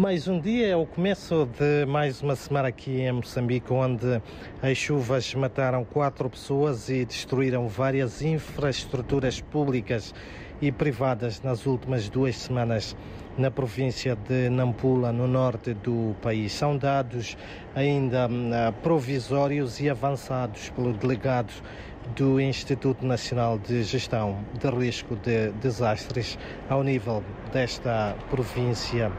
Mais um dia é o começo de mais uma semana aqui em Moçambique, onde as chuvas mataram quatro pessoas e destruíram várias infraestruturas públicas e privadas nas últimas duas semanas na província de Nampula, no norte do país. São dados ainda hum, provisórios e avançados pelo delegado do Instituto Nacional de Gestão de Risco de Desastres ao nível desta província.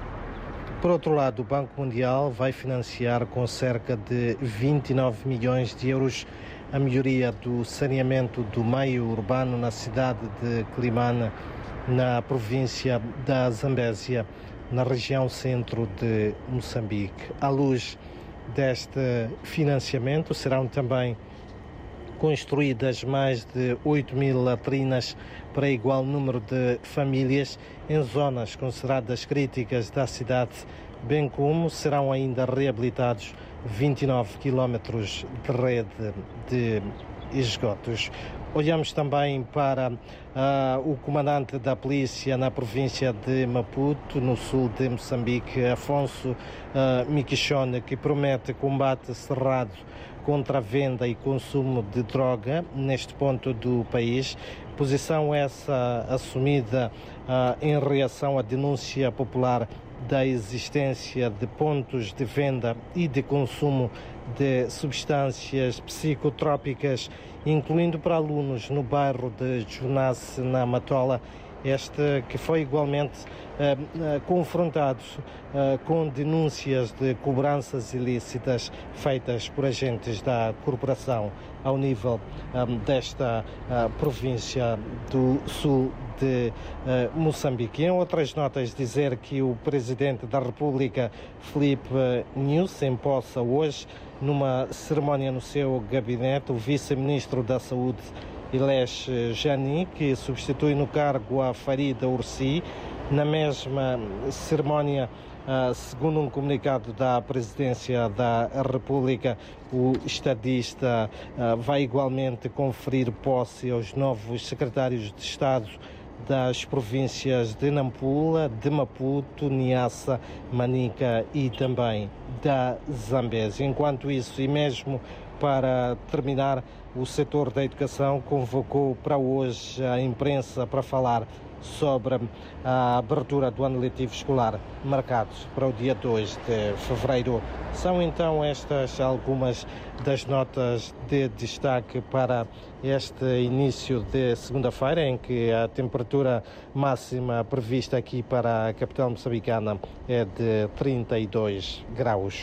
Por outro lado, o Banco Mundial vai financiar com cerca de 29 milhões de euros a melhoria do saneamento do meio urbano na cidade de Climane, na província da Zambésia, na região centro de Moçambique. À luz deste financiamento, serão também construídas mais de 8 mil latrinas para igual número de famílias em zonas consideradas críticas da cidade, bem como serão ainda reabilitados 29 quilómetros de rede de esgotos. Olhamos também para uh, o comandante da polícia na província de Maputo, no sul de Moçambique, Afonso uh, Miquichone, que promete combate cerrado contra a venda e consumo de droga neste ponto do país. Posição essa assumida uh, em reação à denúncia popular da existência de pontos de venda e de consumo de substâncias psicotrópicas, incluindo para alunos no bairro de Junace, na Matola, este que foi igualmente uh, uh, confrontado uh, com denúncias de cobranças ilícitas feitas por agentes da corporação ao nível um, desta província do sul de Moçambique. Em outras notas, dizer que o presidente da República, Felipe Nilsen, possa hoje, numa cerimónia no seu gabinete, o vice-ministro da Saúde, Ilesh Jani, que substitui no cargo a Farida Ursi. Na mesma cerimónia, ah, segundo um comunicado da Presidência da República, o estadista ah, vai igualmente conferir posse aos novos secretários de Estado das províncias de Nampula, de Maputo, Niassa, Manica e também da Zambésia. Enquanto isso, e mesmo para terminar, o setor da educação convocou para hoje a imprensa para falar sobre a abertura do ano letivo escolar marcado para o dia 2 de fevereiro. São então estas algumas das notas de destaque para este início de segunda-feira, em que a temperatura máxima prevista aqui para a capital moçambicana é de 32 graus.